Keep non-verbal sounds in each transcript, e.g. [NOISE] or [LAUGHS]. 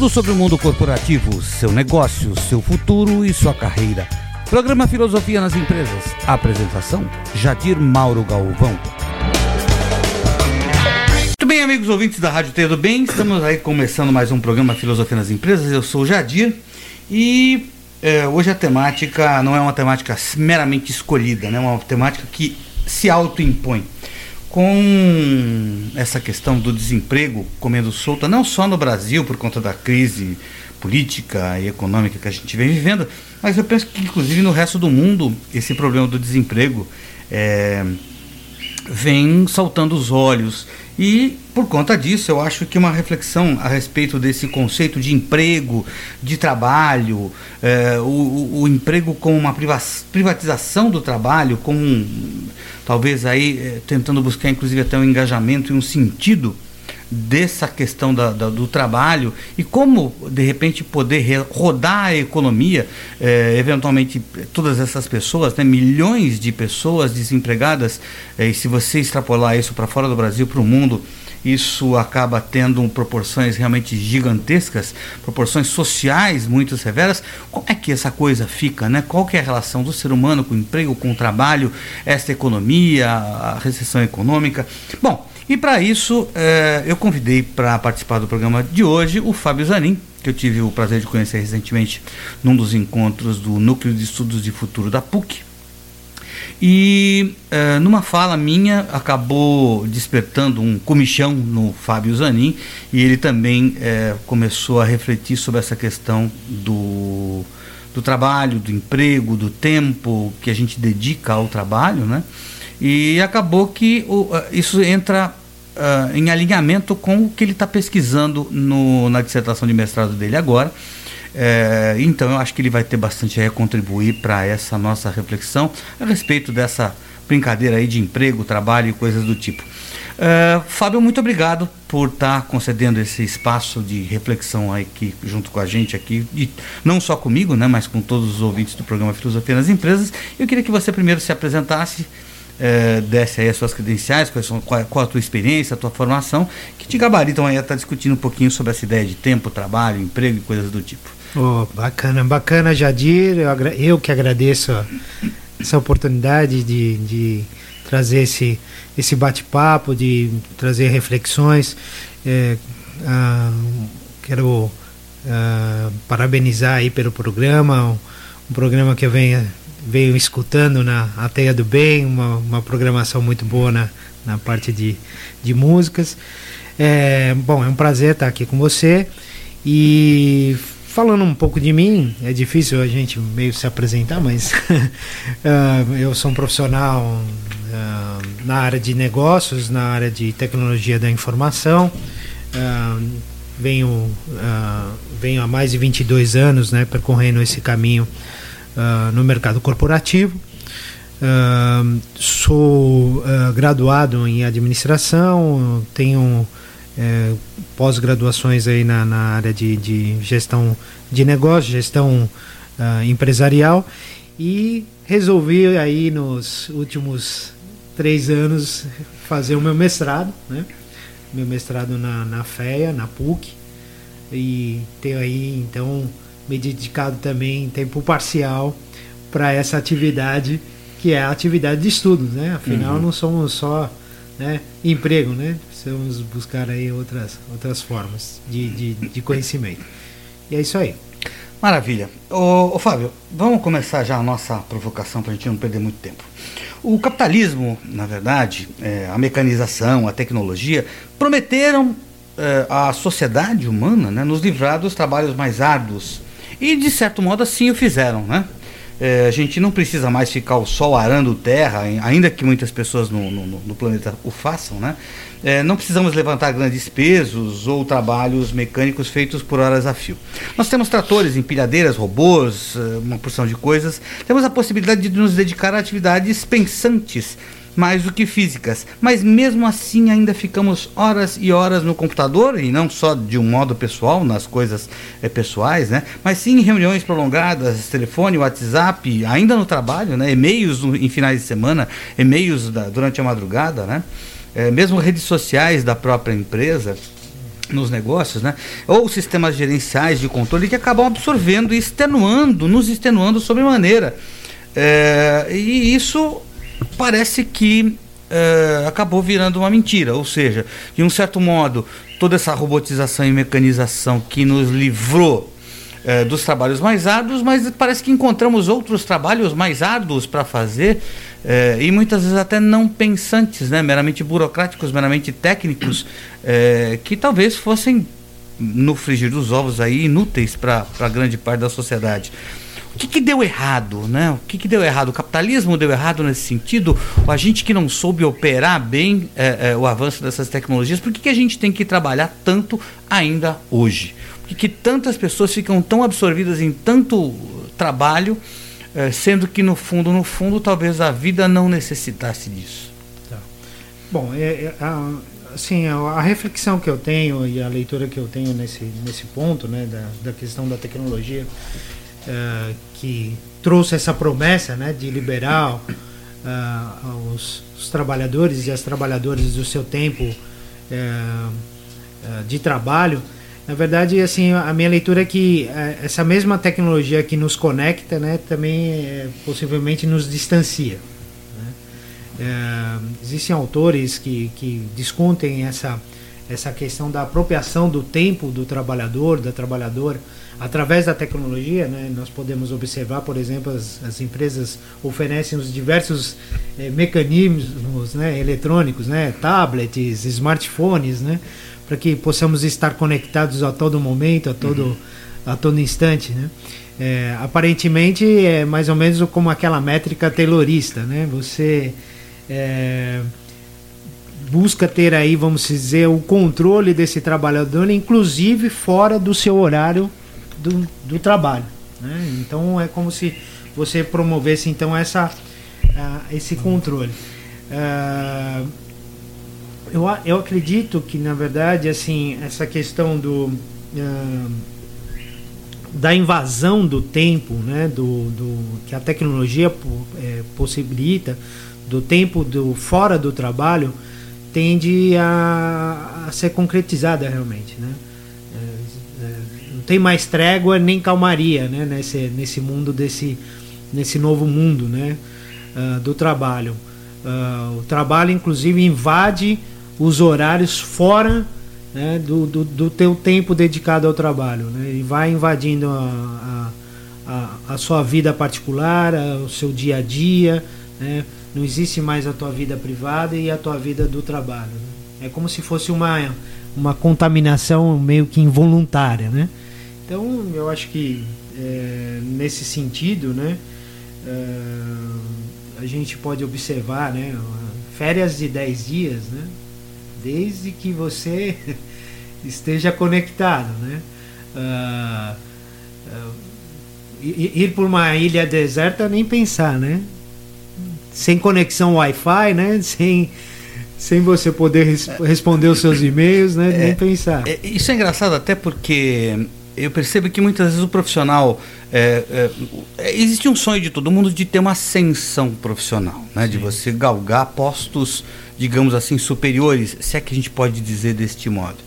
Tudo sobre o mundo corporativo, seu negócio, seu futuro e sua carreira. Programa Filosofia nas Empresas. Apresentação: Jadir Mauro Galvão. Muito bem, amigos ouvintes da Rádio Tudo Bem, estamos aí começando mais um programa Filosofia nas Empresas. Eu sou o Jadir e é, hoje a temática não é uma temática meramente escolhida, né? é uma temática que se autoimpõe com essa questão do desemprego comendo solta, não só no Brasil por conta da crise política e econômica que a gente vem vivendo, mas eu penso que inclusive no resto do mundo esse problema do desemprego é, vem saltando os olhos. E por conta disso, eu acho que uma reflexão a respeito desse conceito de emprego, de trabalho, é, o, o, emprego como uma privatização do trabalho, com talvez aí é, tentando buscar inclusive até um engajamento e um sentido dessa questão da, da, do trabalho e como de repente poder rodar a economia, eh, eventualmente todas essas pessoas, né, milhões de pessoas desempregadas, eh, e se você extrapolar isso para fora do Brasil, para o mundo, isso acaba tendo proporções realmente gigantescas, proporções sociais muito severas. Como é que essa coisa fica, né? Qual que é a relação do ser humano com o emprego, com o trabalho, esta economia, a recessão econômica? Bom, e para isso, é, eu convidei para participar do programa de hoje o Fábio Zanin, que eu tive o prazer de conhecer recentemente num dos encontros do Núcleo de Estudos de Futuro da PUC. E é, numa fala minha acabou despertando um comichão no Fábio Zanin e ele também é, começou a refletir sobre essa questão do, do trabalho, do emprego, do tempo que a gente dedica ao trabalho, né? E acabou que o, isso entra uh, em alinhamento com o que ele está pesquisando no, na dissertação de mestrado dele agora. É, então eu acho que ele vai ter bastante a contribuir para essa nossa reflexão a respeito dessa brincadeira aí de emprego, trabalho e coisas do tipo. Uh, Fábio, muito obrigado por estar tá concedendo esse espaço de reflexão aqui junto com a gente aqui, e não só comigo, né, mas com todos os ouvintes do programa Filosofia nas Empresas. Eu queria que você primeiro se apresentasse, é, desse aí as suas credenciais, quais são, qual, qual, a tua experiência, a tua formação, que te gabaritam aí a estar tá discutindo um pouquinho sobre essa ideia de tempo, trabalho, emprego e coisas do tipo. Oh, bacana, bacana, Jadir. Eu, eu que agradeço essa oportunidade de, de trazer esse, esse bate-papo, de trazer reflexões. É, ah, quero ah, parabenizar aí pelo programa, um, um programa que eu venho veio escutando na A Teia do Bem, uma, uma programação muito boa na, na parte de, de músicas. É, bom, é um prazer estar aqui com você e falando um pouco de mim, é difícil a gente meio se apresentar, mas uh, [LAUGHS] eu sou um profissional uh, na área de negócios, na área de tecnologia da informação. Uh, venho, venho há mais de 22 anos né, percorrendo esse caminho no mercado corporativo. Sou graduado em administração, tenho uh, pós-graduações aí na, na área de, de, gestão de negócio, gestão empresarial e resolvi aí nos últimos três anos fazer o meu mestrado, né? Meu mestrado na, na FEA, na PUC e tenho aí então me dedicado também em tempo parcial para essa atividade que é a atividade de estudos, né? Afinal, uhum. não somos só né, emprego, né? Precisamos buscar aí outras, outras formas de, de, de conhecimento. E é isso aí. Maravilha. Ô, ô Fábio, vamos começar já a nossa provocação para a gente não perder muito tempo. O capitalismo, na verdade, é, a mecanização, a tecnologia, prometeram é, à sociedade humana né, nos livrar dos trabalhos mais árduos, e de certo modo assim o fizeram, né? É, a gente não precisa mais ficar o sol arando terra, ainda que muitas pessoas no, no, no planeta o façam, né? É, não precisamos levantar grandes pesos ou trabalhos mecânicos feitos por horas a fio. Nós temos tratores, empilhadeiras, robôs, é, uma porção de coisas. Temos a possibilidade de nos dedicar a atividades pensantes mais do que físicas. Mas mesmo assim ainda ficamos horas e horas no computador, e não só de um modo pessoal, nas coisas é, pessoais, né? Mas sim em reuniões prolongadas, telefone, WhatsApp, ainda no trabalho, né? E-mails em finais de semana, e-mails durante a madrugada, né? É, mesmo redes sociais da própria empresa. nos negócios, né? Ou sistemas gerenciais de controle que acabam absorvendo e extenuando, nos extenuando sobremaneira. É, e isso parece que é, acabou virando uma mentira, ou seja, de um certo modo, toda essa robotização e mecanização que nos livrou é, dos trabalhos mais árduos, mas parece que encontramos outros trabalhos mais árduos para fazer é, e muitas vezes até não pensantes, né, meramente burocráticos, meramente técnicos, é, que talvez fossem no frigir dos ovos aí inúteis para grande parte da sociedade. O que, que deu errado, né? O que, que deu errado? O capitalismo deu errado nesse sentido? A gente que não soube operar bem é, é, o avanço dessas tecnologias? Por que, que a gente tem que trabalhar tanto ainda hoje? Que, tantas pessoas ficam tão absorvidas em tanto trabalho é, sendo que no fundo, no fundo, talvez a vida não necessitasse disso. Tá. Bom, é, é, a, assim, a, reflexão que eu tenho e a leitura que eu tenho nesse, nesse ponto, né, da, da questão da tecnologia, é, que trouxe essa promessa, né, de liberar uh, os, os, trabalhadores e as trabalhadoras do seu tempo de trabalho, na verdade, assim, a minha leitura é que é, essa mesma tecnologia que nos conecta, né, também é, possivelmente nos distancia. Né? É, existem autores que, que discutem essa, essa questão da apropriação do tempo do trabalhador, da trabalhadora, através da tecnologia. Né? Nós podemos observar, por exemplo, as, as empresas oferecem os diversos é, mecanismos né, eletrônicos, né, tablets, smartphones, né? Para que possamos estar conectados a todo momento, a todo, uhum. a todo instante, né? É, aparentemente é mais ou menos como aquela métrica taylorista, né? Você é, busca ter aí, vamos dizer, o controle desse trabalhador, inclusive fora do seu horário do, do trabalho. Né? Então é como se você promovesse então essa, uh, esse controle. Uh, eu, eu acredito que, na verdade, assim, essa questão do. Uh, da invasão do tempo, né, do, do que a tecnologia é, possibilita, do tempo do fora do trabalho, tende a, a ser concretizada realmente, né? É, é, não tem mais trégua nem calmaria, né, nesse nesse mundo desse nesse novo mundo, né, uh, do trabalho. Uh, o trabalho, inclusive, invade os horários fora né, do, do, do, teu tempo dedicado ao trabalho. Né, e vai invadindo a, a, a, a sua vida particular, a, o seu dia a dia. Né, não existe mais a tua vida privada e a tua vida do trabalho. Né. É como se fosse uma, uma contaminação meio que involuntária. Né? Então, eu acho que é, nesse sentido, né, é, a gente pode observar né, férias de 10 dias, né, desde que você [LAUGHS] esteja conectado, né? Uh, uh, ir por uma ilha deserta nem pensar, né? Sem conexão Wi-Fi, né? [LAUGHS] Sem sem você poder res responder os seus e-mails, né? Nem é, pensar. É, isso é engraçado até porque eu percebo que muitas vezes o profissional é, é, existe um sonho de todo mundo de ter uma ascensão profissional, né? Sim. De você galgar postos digamos assim, superiores, se é que a gente pode dizer deste modo.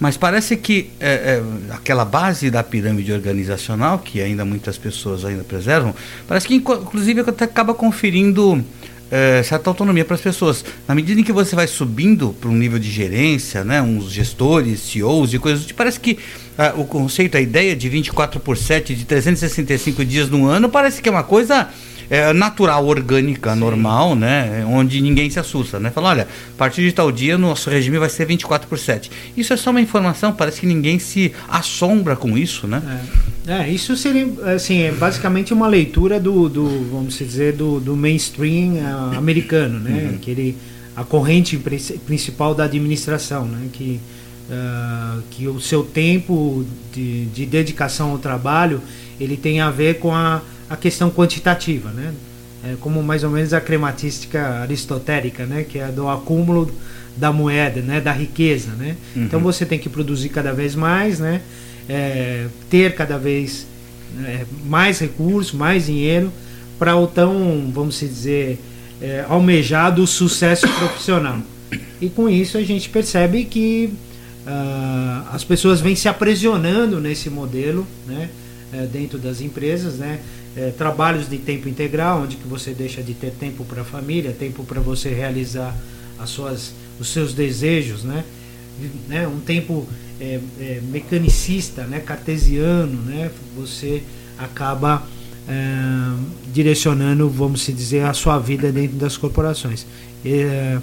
Mas parece que é, é, aquela base da pirâmide organizacional, que ainda muitas pessoas ainda preservam, parece que inclusive até acaba conferindo é, certa autonomia para as pessoas. Na medida em que você vai subindo para um nível de gerência, né, uns gestores, CEOs e coisas, tipo, parece que o conceito, a ideia de 24 por 7, de 365 dias no ano, parece que é uma coisa é, natural, orgânica, Sim. normal, né? Onde ninguém se assusta, né? Fala, olha, a partir de tal dia nosso regime vai ser 24 por 7. Isso é só uma informação, parece que ninguém se assombra com isso, né? É, é isso seria, assim, é basicamente uma leitura do, do vamos dizer, do, do mainstream uh, americano, né? Uhum. Aquele, a corrente principal da administração, né? Que, uh, que o seu tempo de, de dedicação ao trabalho, ele tem a ver com a a questão quantitativa, né? É como mais ou menos a crematística aristotélica, né? Que é do acúmulo da moeda, né? Da riqueza, né? Uhum. Então você tem que produzir cada vez mais, né? É, ter cada vez é, mais recursos, mais dinheiro para o tão, vamos dizer, é, almejado sucesso profissional. E com isso a gente percebe que uh, as pessoas vêm se aprisionando nesse modelo, né? Uh, dentro das empresas, né? Uh, trabalhos de tempo integral, onde que você deixa de ter tempo para a família, tempo para você realizar as suas, os seus desejos, né? né? Um tempo é, é, mecanicista, né? Cartesiano, né? Você acaba é, direcionando, vamos dizer, a sua vida dentro das corporações. É,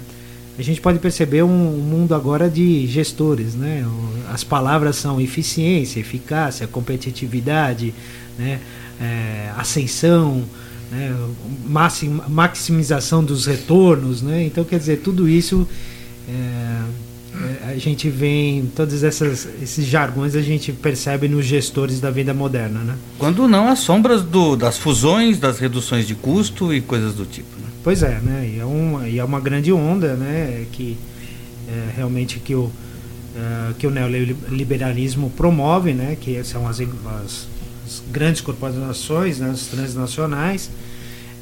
a gente pode perceber um, um, mundo agora de gestores, né? As palavras são eficiência, eficácia, competitividade, né? É, ascensão, né? maximização dos retornos, né? Então, quer dizer, tudo isso é, é, a gente vem todos essas, esses jargões a gente percebe nos gestores da vida moderna, né? Quando não as sombras do, das fusões, das reduções de custo e coisas do tipo. Né? Pois é, né? E é uma, e é uma grande onda, né? Que é, realmente que o é, que o neoliberalismo promove, né? Que são as, as, as grandes corporações, né? as transnacionais.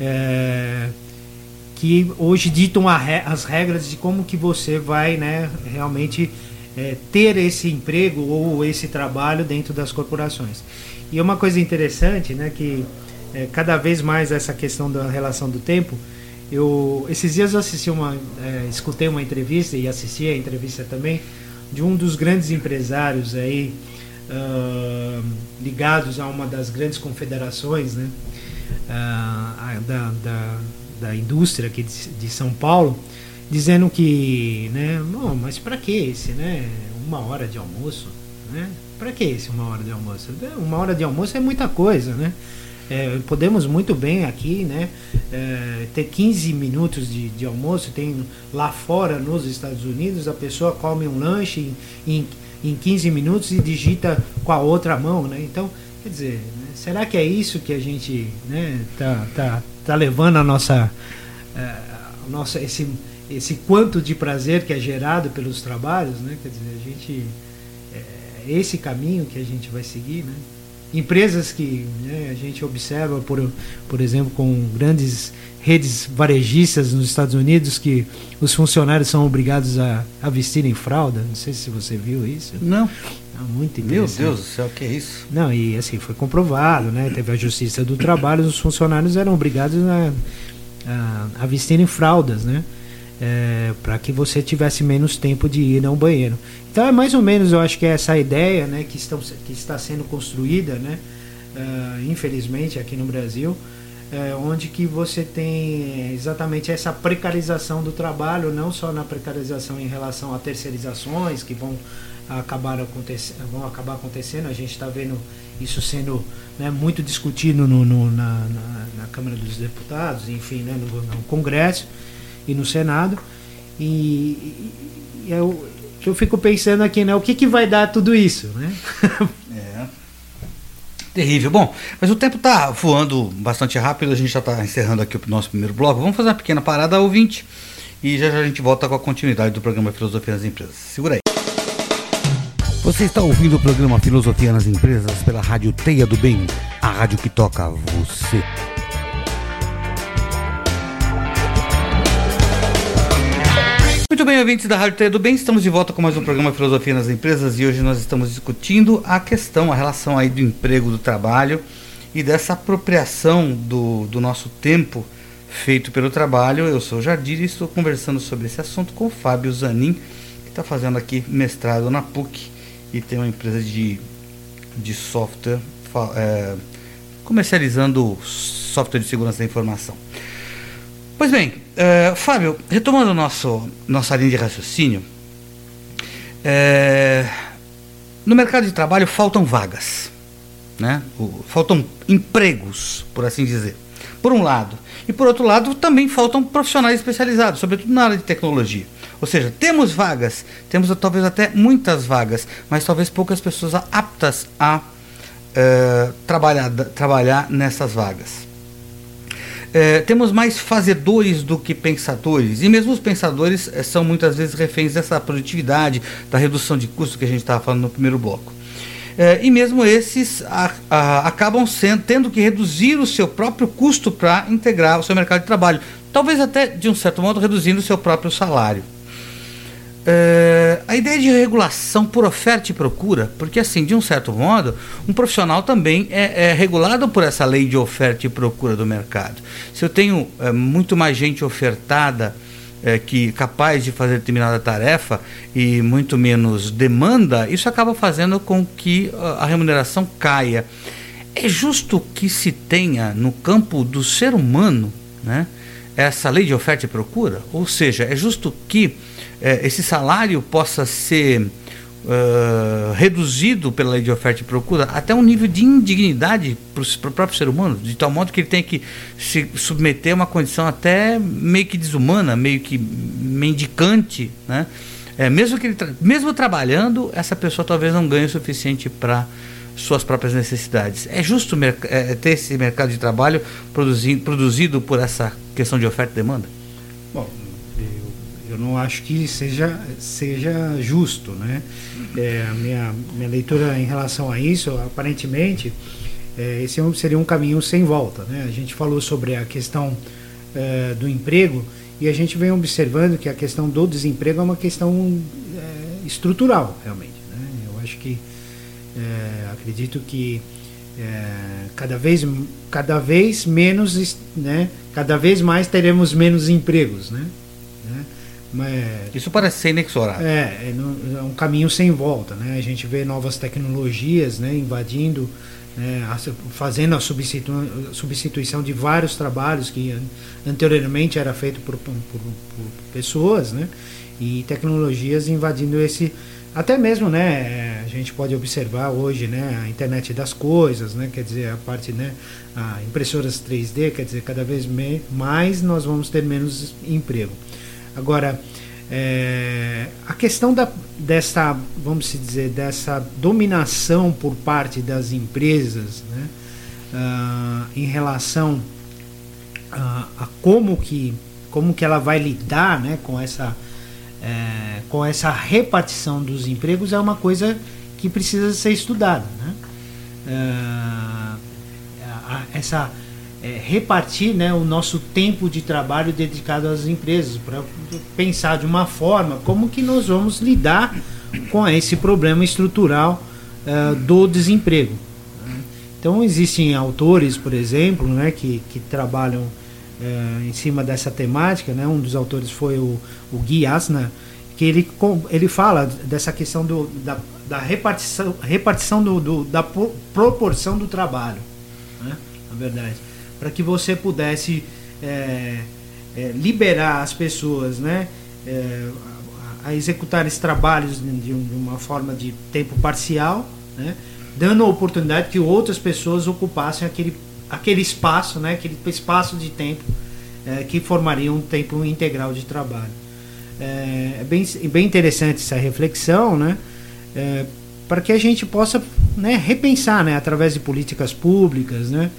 É, que hoje ditam as regras de como que você vai né, realmente é, ter esse emprego ou esse trabalho dentro das corporações. E uma coisa interessante, né, que é, cada vez mais essa questão da relação do tempo, eu esses dias eu assisti uma, é, escutei uma entrevista e assisti a entrevista também de um dos grandes empresários aí uh, ligados a uma das grandes confederações, né, uh, da, da da indústria aqui de, de São Paulo, dizendo que, né, mas para que esse, né, uma hora de almoço, né? Para que esse uma hora de almoço? Uma hora de almoço é muita coisa, né? É, podemos muito bem aqui, né, é, ter 15 minutos de, de, almoço. Tem lá fora nos Estados Unidos a pessoa come um lanche em, em, em 15 minutos e digita com a outra mão, né? Então, quer dizer, né, será que é isso que a gente, né, tá, tá, tá levando a nossa, a nossa esse, esse quanto de prazer que é gerado pelos trabalhos, né? Quer dizer, a gente é esse caminho que a gente vai seguir, né? Empresas que né, a gente observa, por, por exemplo, com grandes redes varejistas nos Estados Unidos que os funcionários são obrigados a, a vestirem fralda. Não sei se você viu isso. Não. Ah, muito Meu Deus do céu, que é isso? Não, e assim, foi comprovado, né? Teve a Justiça do Trabalho, os funcionários eram obrigados a, a, a vestirem fraldas, né? É, para que você tivesse menos tempo de ir ao banheiro. Então é mais ou menos, eu acho que é essa ideia, né, que, estão, que está sendo construída, né, uh, infelizmente aqui no Brasil, é, onde que você tem exatamente essa precarização do trabalho, não só na precarização em relação a terceirizações que vão acabar, acontecendo, vão acabar acontecendo, a gente está vendo isso sendo né, muito discutido no, no na, na, na, Câmara dos Deputados, enfim, né, no, no Congresso e no Senado. E, e, eu, eu fico pensando aqui, né, o que, que vai dar tudo isso, né? [LAUGHS] É. Terrível. Bom, mas o tempo está voando bastante rápido, a gente já está encerrando aqui o nosso primeiro bloco. Vamos fazer uma pequena parada ouvinte e já já a gente volta com a continuidade do programa Filosofia nas Empresas. Segura aí. Você está ouvindo o programa Filosofia nas Empresas pela Rádio Teia do Bem, a rádio que toca você. Muito bem, ouvintes da Rádio Teia do Bem, estamos de volta com mais um programa Filosofia nas Empresas e hoje nós estamos discutindo a questão, a relação aí do emprego, do trabalho e dessa apropriação do, do nosso tempo feito pelo trabalho. Eu sou o Jardim e estou conversando sobre esse assunto com o Fábio Zanin, que está fazendo aqui mestrado na PUC e tem uma empresa de, de software é, comercializando software de segurança da informação. Pois bem, uh, Fábio, retomando nosso, nossa linha de raciocínio, é, no mercado de trabalho faltam vagas, né? O, faltam empregos, por assim dizer. Por um lado. E por outro lado, também faltam profissionais especializados, sobretudo na área de tecnologia. Ou seja, temos vagas, temos talvez até muitas vagas, mas talvez poucas pessoas aptas a uh, trabalhar, trabalhar nessas vagas. É, temos mais fazedores do que pensadores, e mesmo os pensadores é, são muitas vezes reféns dessa produtividade, da redução de custo que a gente estava falando no primeiro bloco. É, e mesmo esses a, a, acabam sendo, tendo que reduzir o seu próprio custo para integrar o seu mercado de trabalho, talvez até de um certo modo reduzindo o seu próprio salário. É, a ideia de regulação por oferta e procura, porque assim, de um certo modo, um profissional também é, é regulado por essa lei de oferta e procura do mercado. Se eu tenho é, muito mais gente ofertada é, que capaz de fazer determinada tarefa e muito menos demanda, isso acaba fazendo com que a remuneração caia. É justo que se tenha no campo do ser humano, né? essa lei de oferta e procura? Ou seja, é justo que é, esse salário possa ser uh, reduzido pela lei de oferta e procura até um nível de indignidade para o próprio ser humano, de tal modo que ele tem que se submeter a uma condição até meio que desumana, meio que mendicante, né? É, mesmo que ele tra mesmo trabalhando, essa pessoa talvez não ganhe o suficiente para suas próprias necessidades. É justo é, ter esse mercado de trabalho produzido, por essa questão de oferta e demanda? Bom, não acho que seja, seja justo. Né? É, a minha, minha leitura em relação a isso, aparentemente, é, esse seria um caminho sem volta. Né? A gente falou sobre a questão é, do emprego e a gente vem observando que a questão do desemprego é uma questão é, estrutural, realmente. Né? Eu acho que é, acredito que é, cada vez cada vez menos né cada vez mais teremos menos empregos né, Mas, isso parece ser inexorável é, é, é, um caminho sem volta né? A gente vê novas tecnologias né invadindo né, fazendo a substitu substituição de vários trabalhos que anteriormente era feito por, por, por pessoas né? E tecnologias invadindo esse até mesmo, né, a gente pode observar hoje, né, a internet das coisas, né, quer dizer, a parte, né, a impressoras 3D, quer dizer, cada vez mais nós vamos ter menos emprego. Agora, é, a questão da, dessa, vamos dizer, dessa dominação por parte das empresas, né, uh, em relação a, a como que como que ela vai lidar, né, com essa é, com essa repartição dos empregos é uma coisa que precisa ser estudada. Né? É, essa é, repartir né, o nosso tempo de trabalho dedicado às empresas para pensar de uma forma como que nós vamos lidar com esse problema estrutural uh, do desemprego. Então existem autores, por exemplo, né, que, que trabalham é, em cima dessa temática, né? Um dos autores foi o, o Gui Asna, que ele, ele fala dessa questão do, da, da repartição, repartição do, do, da proporção do trabalho, né? na verdade, para que você pudesse é, é, liberar as pessoas, né? É, a, executar esses trabalhos de, uma forma de tempo parcial, né? dando a oportunidade que outras pessoas ocupassem aquele aquele espaço, né, aquele espaço de tempo é, que formaria um tempo integral de trabalho. É, é bem, bem interessante essa reflexão, né, é, para que a gente possa né, repensar, né, através de políticas públicas, né,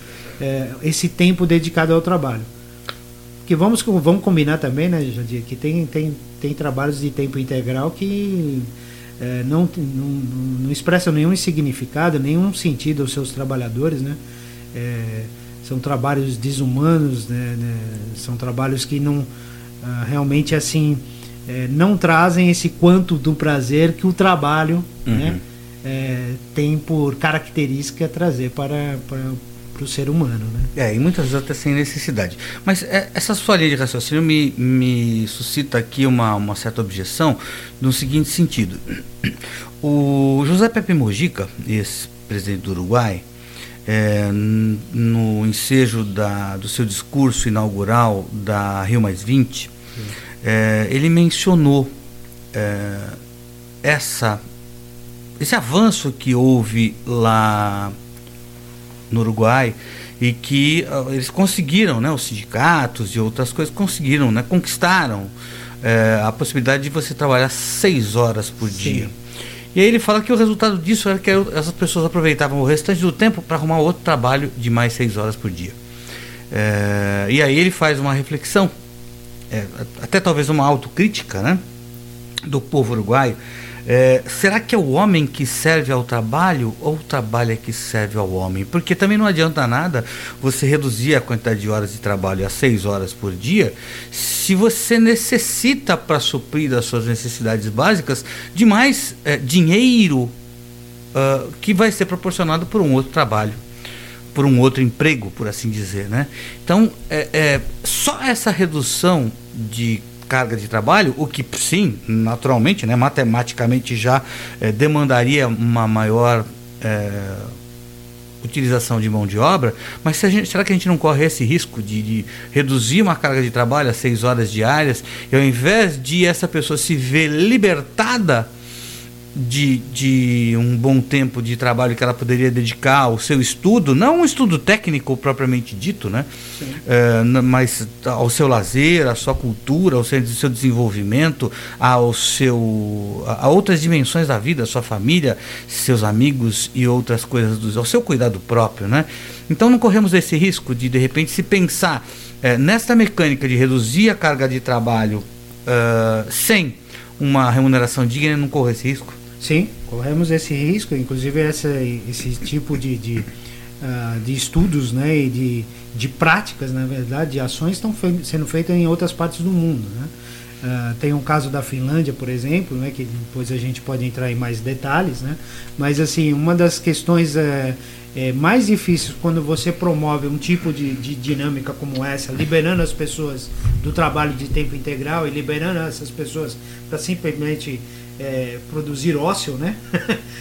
é, esse tempo dedicado ao trabalho. Que vamos, vamos combinar também, né, Jandir, que tem, tem, tem trabalhos de tempo integral que é, não, não, não expressam nenhum significado, nenhum sentido aos seus trabalhadores, né? É, são trabalhos desumanos, né, né, são trabalhos que não uh, realmente assim é, não trazem esse quanto do prazer que o trabalho uhum. né, tem por característica trazer para, para, para o ser humano. Né? É, e muitas vezes até sem necessidade. Mas é, essa sua linha de raciocínio me, me suscita aqui uma, uma certa objeção no seguinte sentido. O José Pepe Mojica, ex-presidente do Uruguai, é, no ensejo da, do seu discurso inaugural da Rio Mais 20, é, ele mencionou é, essa, esse avanço que houve lá no Uruguai e que uh, eles conseguiram, né, os sindicatos e outras coisas conseguiram, né, conquistaram é, a possibilidade de você trabalhar seis horas por Sim. dia. E aí ele fala que o resultado disso era que essas pessoas aproveitavam o restante do tempo para arrumar outro trabalho de mais seis horas por dia. É, e aí ele faz uma reflexão, é, até talvez uma autocrítica, né, do povo uruguaio, É, será que é o homem que serve ao trabalho ou o trabalho é que serve ao homem? Porque também não adianta nada você reduzir a quantidade de horas de trabalho a seis horas por dia se você necessita para suprir as suas necessidades básicas de mais é, dinheiro uh, que vai ser proporcionado por um outro trabalho por um outro emprego, por assim dizer, né? Então, é, é, só essa redução de carga de trabalho, o que sim, naturalmente, né, matematicamente já é, demandaria uma maior é, utilização de mão de obra, mas gente, será que a gente não corre esse risco de, de, reduzir uma carga de trabalho a seis horas diárias e ao invés de essa pessoa se ver libertada de, de um bom tempo de trabalho que ela poderia dedicar ao seu estudo, não um estudo técnico propriamente dito, né? É, mas ao seu lazer, à sua cultura, ao seu, seu desenvolvimento, ao seu, a outras dimensões da vida, sua família, seus amigos e outras coisas, do, ao seu cuidado próprio, né? Então não corremos esse risco de de repente se pensar é, nesta mecânica de reduzir a carga de trabalho uh, sem uma remuneração digna, não correr esse risco? Sim, corremos esse risco, inclusive essa, esse tipo de, de, uh, de estudos né, e de, de práticas, na verdade, de ações estão sendo feitas em outras partes do mundo. Né? Uh, tem um caso da Finlândia, por exemplo, né, que depois a gente pode entrar em mais detalhes, né? mas assim, uma das questões é, é, mais difíceis quando você promove um tipo de, de dinâmica como essa, liberando as pessoas do trabalho de tempo integral e liberando essas pessoas para simplesmente é, produzir ócio, né?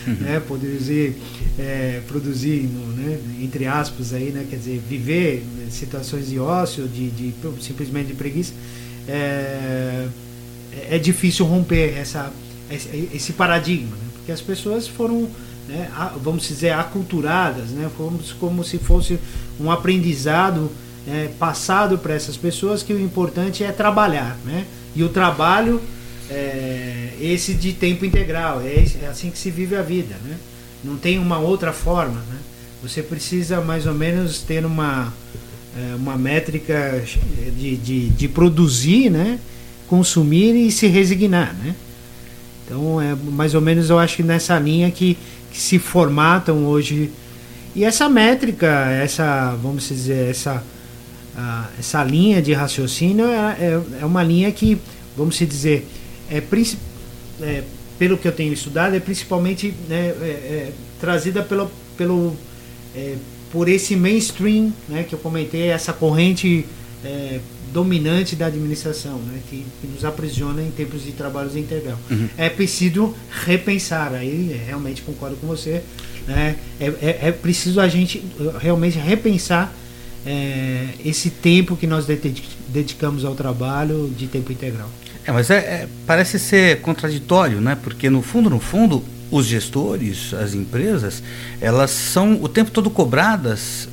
Né? [LAUGHS] Produzir, é, produzir né? entre aspas aí, né? Quer dizer, viver situações de ócio, de, de simplesmente de preguiça, é, é difícil romper essa, esse, esse paradigma, né? porque as pessoas foram, né, vamos dizer, aculturadas, né? Fomos como se fosse um aprendizado é, passado para essas pessoas que o importante é trabalhar, né? E o trabalho é, esse de tempo integral. É, é, assim que se vive a vida, né? Não tem uma outra forma, né? Você precisa mais ou menos ter uma, é, uma métrica de, de, de produzir, né? Consumir e se resignar, né? Então é mais ou menos eu acho que nessa linha que, que se formatam hoje e essa métrica, essa vamos dizer essa uh, essa linha de raciocínio é, é, é uma linha que vamos dizer é, é, pelo que eu tenho estudado, é principalmente né, é, é, trazida pelo, pelo, é, por esse mainstream né, que eu comentei, essa corrente é, dominante da administração, né, que, que, nos aprisiona em tempos de trabalhos integral. Uhum. É preciso repensar, aí realmente concordo com você, né, é, é preciso a gente realmente repensar esse tempo que nós dedicamos ao trabalho de tempo integral. É, mas é, é, parece ser contraditório, né? Porque no fundo, no fundo, os gestores, as empresas, elas são o tempo todo cobradas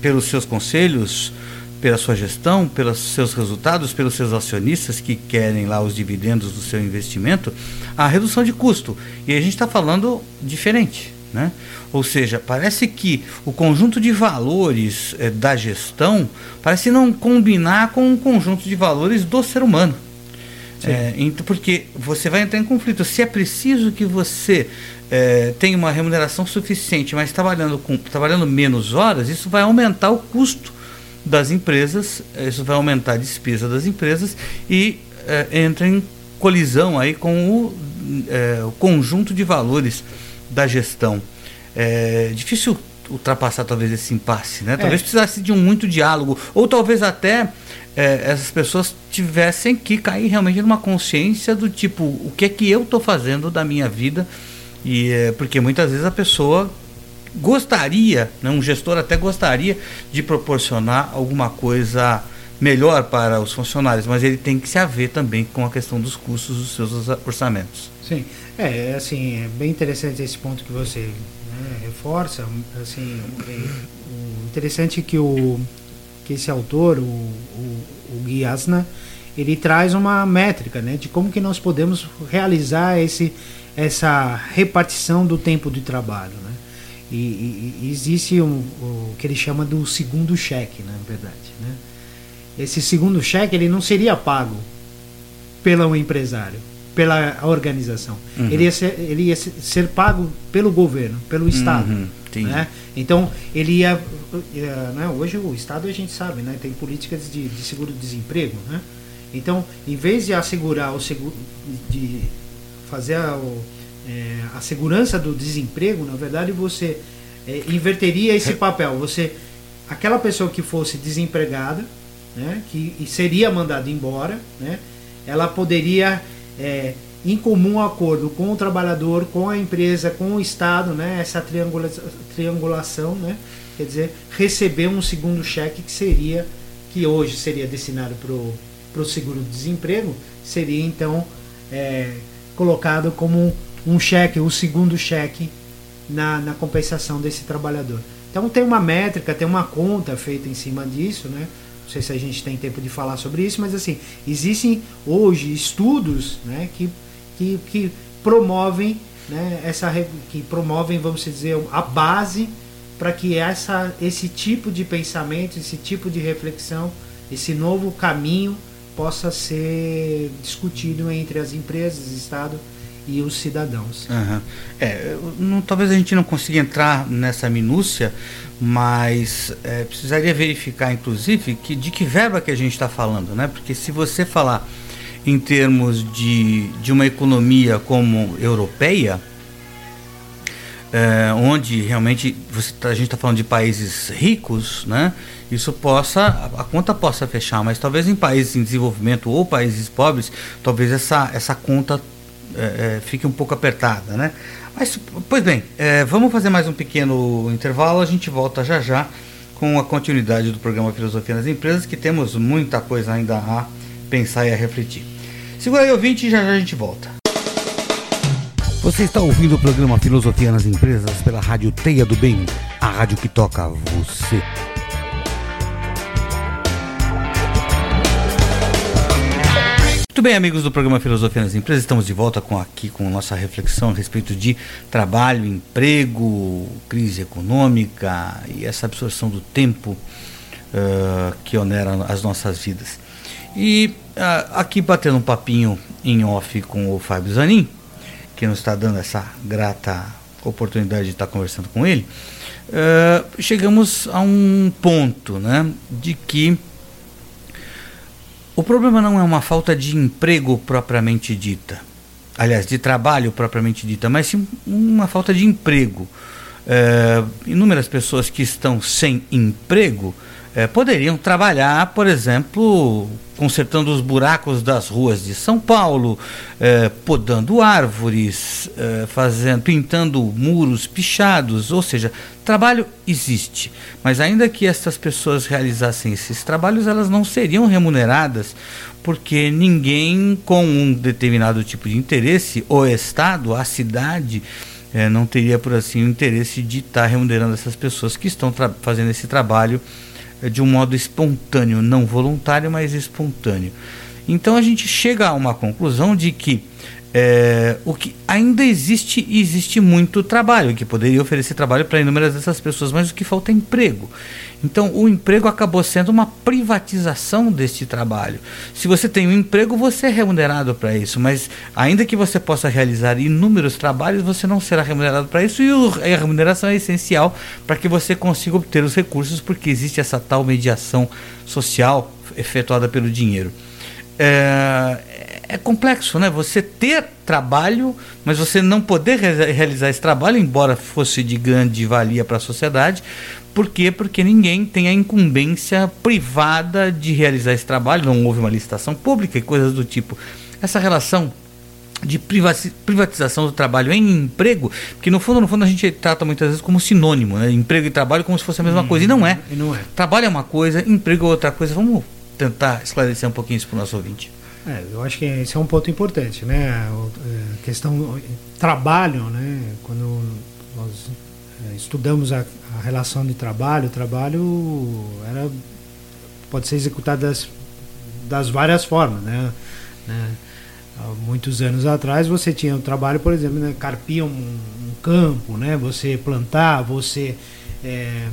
pelos seus conselhos, pela sua gestão, pelos seus resultados, pelos seus acionistas que querem lá os dividendos do seu investimento, a redução de custo. E a gente está falando diferente. Né? Ou seja, parece que o conjunto de valores eh, da gestão parece não combinar com o conjunto de valores do ser humano. É, então, porque você vai entrar em conflito. Se é preciso que você é, tenha uma remuneração suficiente, mas trabalhando, com, trabalhando menos horas, isso vai aumentar o custo das empresas, isso vai aumentar a despesa das empresas e é, entra em colisão aí com o, é, o conjunto de valores da gestão. É difícil ultrapassar talvez esse impasse, né? Talvez é. precisasse de um muito diálogo, ou talvez até é, essas pessoas tivessem que cair realmente numa consciência do tipo, o que é que eu estou fazendo da minha vida? E é, porque muitas vezes a pessoa gostaria, né, um gestor até gostaria de proporcionar alguma coisa melhor para os funcionários, mas ele tem que se haver também com a questão dos custos dos seus orçamentos. Sim, é, é assim, é bem interessante esse ponto que você né, reforça. Assim, é, o interessante é que o que esse autor, o, o, o Asna, ele traz uma métrica né, de como que nós podemos realizar esse, essa repartição do tempo de trabalho. Né? E, e, e existe um, o que ele chama do segundo cheque, na verdade. Né? Esse segundo cheque ele não seria pago pelo empresário, pela organização. Uhum. Ele, ia ser, ele ia ser pago pelo governo, pelo Estado. Uhum. Né? Então, ele ia. Né? Hoje, o Estado, a gente sabe, né? tem políticas de, de seguro-desemprego. Né? Então, em vez de assegurar o seguro, de fazer a, o, é, a segurança do desemprego, na verdade, você é, inverteria esse papel. Você, aquela pessoa que fosse desempregada, né? que seria mandada embora, né? ela poderia é, em comum acordo com o trabalhador, com a empresa, com o Estado, né, essa triangula, triangulação, né, quer dizer, receber um segundo cheque que seria, que hoje seria destinado para o seguro-desemprego, seria então é, colocado como um, um cheque, o segundo cheque na, na compensação desse trabalhador. Então tem uma métrica, tem uma conta feita em cima disso, né? Sei se a gente tem tempo de falar sobre isso, mas assim, existem hoje estudos né, que, que, que promovem né, essa que promovem, vamos dizer, a base para que essa, esse tipo de pensamento, esse tipo de reflexão, esse novo caminho possa ser discutido entre as empresas, Estado e os cidadãos. Uhum. É, não, talvez a gente não consiga entrar nessa minúcia, mas é, precisaria verificar, inclusive, que de que verba que a gente está falando, né? Porque se você falar em termos de, de uma economia como europeia, é, onde realmente você, tá, a gente está falando de países ricos, né? Isso possa a, a, conta possa fechar, mas talvez em países em desenvolvimento ou países pobres, talvez essa, essa conta é, fique um pouco apertada, né? Mas, pois bem, é, vamos fazer mais um pequeno intervalo, a gente volta já já com a continuidade do programa Filosofia nas Empresas, que temos muita coisa ainda a pensar e a refletir. Segura aí, ouvinte, e já já a gente volta. Você está ouvindo o programa Filosofia nas Empresas pela Rádio Teia do Bem, a rádio que toca você. Muito bem, amigos do programa Filosofia nas Empresas, estamos de volta com aqui com nossa reflexão a respeito de trabalho, emprego, crise econômica e essa absorção do tempo uh, que onera as nossas vidas. E uh, aqui batendo um papinho em off com o Fábio Zanin, que nos está dando essa grata oportunidade de estar conversando com ele, uh, chegamos a um ponto né, de que o problema não é uma falta de emprego propriamente dita, aliás, de trabalho propriamente dita, mas sim uma falta de emprego. É, inúmeras pessoas que estão sem emprego é, poderiam trabalhar, por exemplo, consertando os buracos das ruas de São Paulo, é, podando árvores, é, fazendo, pintando muros pichados, ou seja, trabalho existe. Mas ainda que estas pessoas realizassem esses trabalhos, elas não seriam remuneradas, porque ninguém com um determinado tipo de interesse, o Estado, a cidade, é, não teria por assim o interesse de estar remunerando essas pessoas que estão fazendo esse trabalho de um modo espontâneo, não voluntário, mas espontâneo. Então a gente chega a uma conclusão de que é, o que ainda existe existe muito trabalho que poderia oferecer trabalho para inúmeras dessas pessoas, mas o que falta é emprego. Então o emprego acabou sendo uma privatização deste trabalho. Se você tem um emprego, você é remunerado para isso, mas ainda que você possa realizar inúmeros trabalhos, você não será remunerado para isso e a remuneração é essencial para que você consiga obter os recursos, porque existe essa tal mediação social efetuada pelo dinheiro. É, é complexo, né? Você ter trabalho, mas você não poder re realizar esse trabalho, embora fosse de grande valia para a sociedade. Por quê? Porque ninguém tem a incumbência privada de realizar esse trabalho, não houve uma licitação pública e coisas do tipo. Essa relação de privatização do trabalho em emprego, que no fundo, no fundo a gente trata muitas vezes como sinônimo, né? Emprego e trabalho como se fosse a mesma hum, coisa. E não é. E não é. Trabalho é uma coisa, emprego é outra coisa. Vamos tentar esclarecer um pouquinho isso para o nosso ouvinte. É, eu acho que esse é um ponto importante, né? A é, questão trabalho, né? Quando nós é, estudamos a, a relação de trabalho, o trabalho era pode ser executado das, das várias formas, né? né? Há muitos anos atrás você tinha o trabalho, por exemplo, né? carpia um, um, campo, né? Você plantar, você é,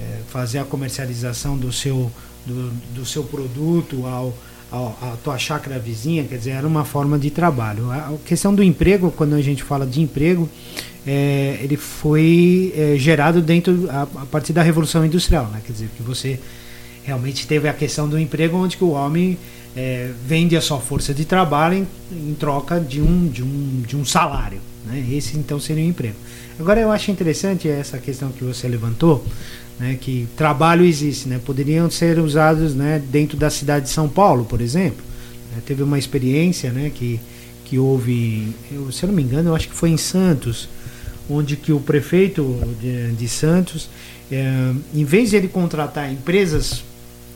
é, fazer a comercialização do seu do, do seu produto ao a, a, tua chácara vizinha, quer dizer, era uma forma de trabalho. A, questão do emprego, quando a gente fala de emprego, é, ele foi é, gerado dentro a, a, partir da revolução industrial, né? Quer dizer, que você realmente teve a questão do emprego onde que o homem é, vende a sua força de trabalho em, em, troca de um, de um, de um salário. Né? Esse então seria o emprego. Agora eu acho interessante essa questão que você levantou, né, que trabalho existe, né, poderiam ser usados né, dentro da cidade de São Paulo, por exemplo. Né, teve uma experiência né, que, que houve, eu, se eu não me engano, eu acho que foi em Santos, onde que o prefeito de, de Santos, é, em vez de ele contratar empresas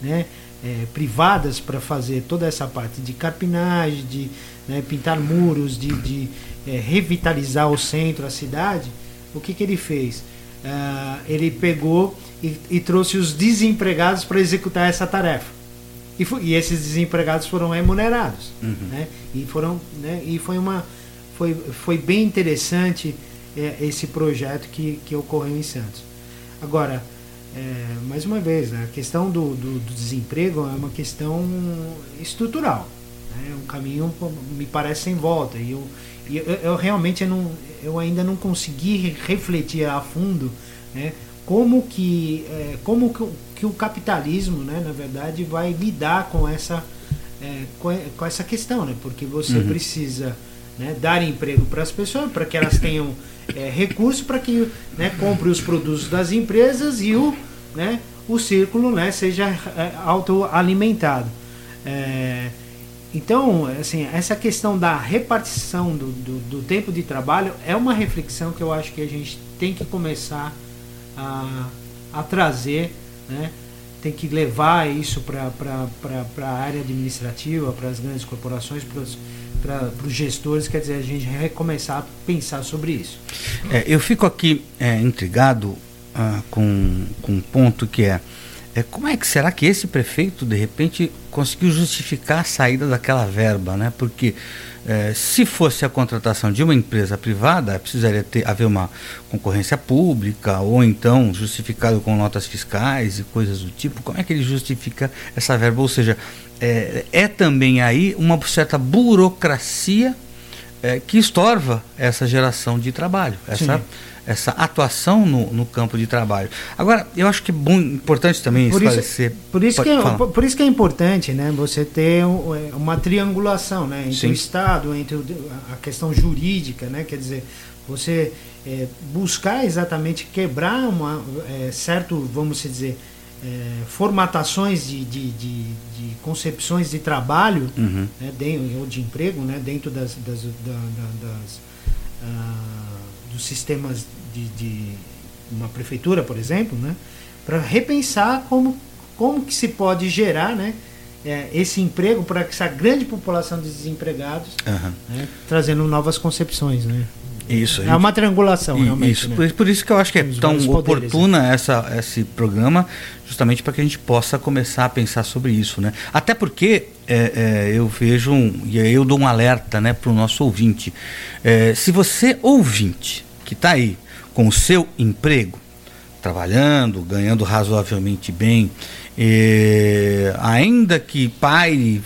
né, é, privadas para fazer toda essa parte de carpinagem, de né, pintar muros, de, de é, revitalizar o centro, a cidade, o que, que ele fez? Uh, ele pegou e, e, trouxe os desempregados para executar essa tarefa. E, e, esses desempregados foram remunerados. Uhum. Né? E, foram, né? e foi, uma, foi, foi bem interessante é, esse projeto que, que ocorreu em Santos. Agora, é, mais uma vez, né, a questão do, do, do, desemprego é uma questão estrutural. Né? Um caminho, me parece, sem volta. E eu, eu, eu realmente eu não, eu ainda não consegui refletir a fundo né, como que é, como que, que, o capitalismo né, na verdade vai lidar com essa é, com, essa questão né, porque você uhum. precisa né, dar emprego para as pessoas para que elas tenham é, recursos para que né, compre os produtos das empresas e o né, o círculo né, seja é, autoalimentado é, então, assim, essa questão da repartição do, do, do, tempo de trabalho é uma reflexão que eu acho que a gente tem que começar a, a trazer, né? tem que levar isso para a área administrativa, para as grandes corporações, para os gestores, quer dizer, a gente recomeçar a pensar sobre isso. É, eu fico aqui é, intrigado ah, com, com um ponto que é é, como é que será que esse prefeito, de repente, conseguiu justificar a saída daquela verba? Né? Porque é, se fosse a contratação de uma empresa privada, precisaria ter, haver uma concorrência pública, ou então justificado com notas fiscais e coisas do tipo. Como é que ele justifica essa verba? Ou seja, é, é também aí uma certa burocracia é, que estorva essa geração de trabalho. Essa, Sim essa atuação no, no campo de trabalho. Agora, eu acho que é bom, importante também por esclarecer. Isso, por, isso que é, por isso que é importante né, você ter é, uma triangulação né, entre Sim. o Estado, entre a questão jurídica, né, quer dizer, você é, buscar exatamente quebrar uma é, certo, vamos dizer, é, formatações de, de, de, de, concepções de trabalho uhum. né, de, ou de emprego né, dentro das, das, da, da, das uh, dos sistemas de, de uma prefeitura, por exemplo, né, para repensar como, como que se pode gerar né, é, esse emprego para essa grande população de desempregados, uhum. né, trazendo novas concepções. Né. Isso, é uma triangulação, e, realmente. Isso, né? por, por, isso que eu acho que é tão oportuna né? essa, esse programa, justamente para que a gente possa começar a pensar sobre isso. Né? Até porque é, é, eu vejo, um, e aí eu dou um alerta né, para o nosso ouvinte. É, se você, ouvinte, que está aí com o seu emprego, trabalhando, ganhando razoavelmente bem, e, ainda que paire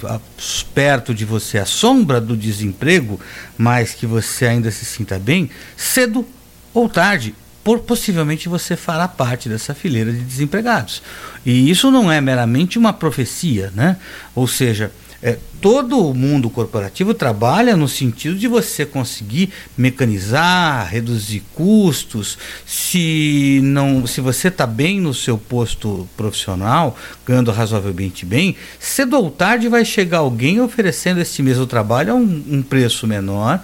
perto de você a sombra do desemprego, mas que você ainda se sinta bem, cedo ou tarde, por, possivelmente você fará parte dessa fileira de desempregados. E isso não é meramente uma profecia, né? Ou seja, é, todo o mundo corporativo trabalha no sentido de você conseguir mecanizar, reduzir custos. Se não, se você está bem no seu posto profissional, ganhando razoavelmente bem, cedo ou tarde vai chegar alguém oferecendo esse mesmo trabalho a um, um preço menor.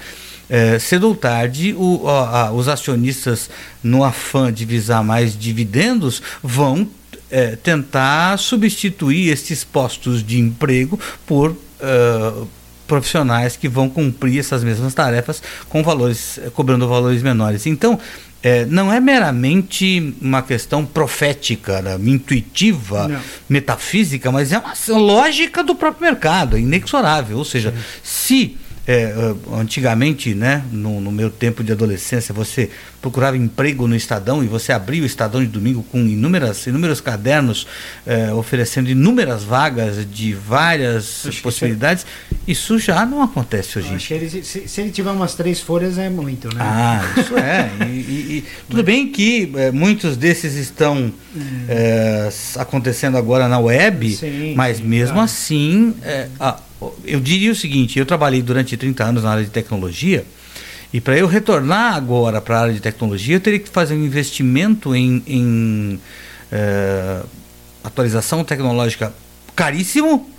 É, cedo ou tarde, o, a, os acionistas, no afã de visar mais dividendos, vão é, tentar substituir esses postos de emprego por uh, profissionais que vão cumprir essas mesmas tarefas com valores, cobrando valores menores. Então, é, não é meramente uma questão profética, né, intuitiva, não. metafísica, mas é uma lógica do próprio mercado, inexorável. Ou seja, Sim. se é, antigamente, né, no, no, meu tempo de adolescência, você procurava emprego no Estadão e você abria o Estadão de domingo com inúmeras, inúmeros cadernos é, oferecendo inúmeras vagas de várias Acho possibilidades. Isso já não acontece hoje. Acho ele, se, se, ele tiver umas três folhas é muito, né? Ah, isso é. e, e, e, tudo bem que é, muitos desses estão é. acontecendo agora na web, sim, mas sim, mesmo tá. assim, a, eu diria o seguinte: eu trabalhei durante 30 anos na área de tecnologia. E para eu retornar agora para a área de tecnologia, eu teria que fazer um investimento em, em é, atualização tecnológica caríssimo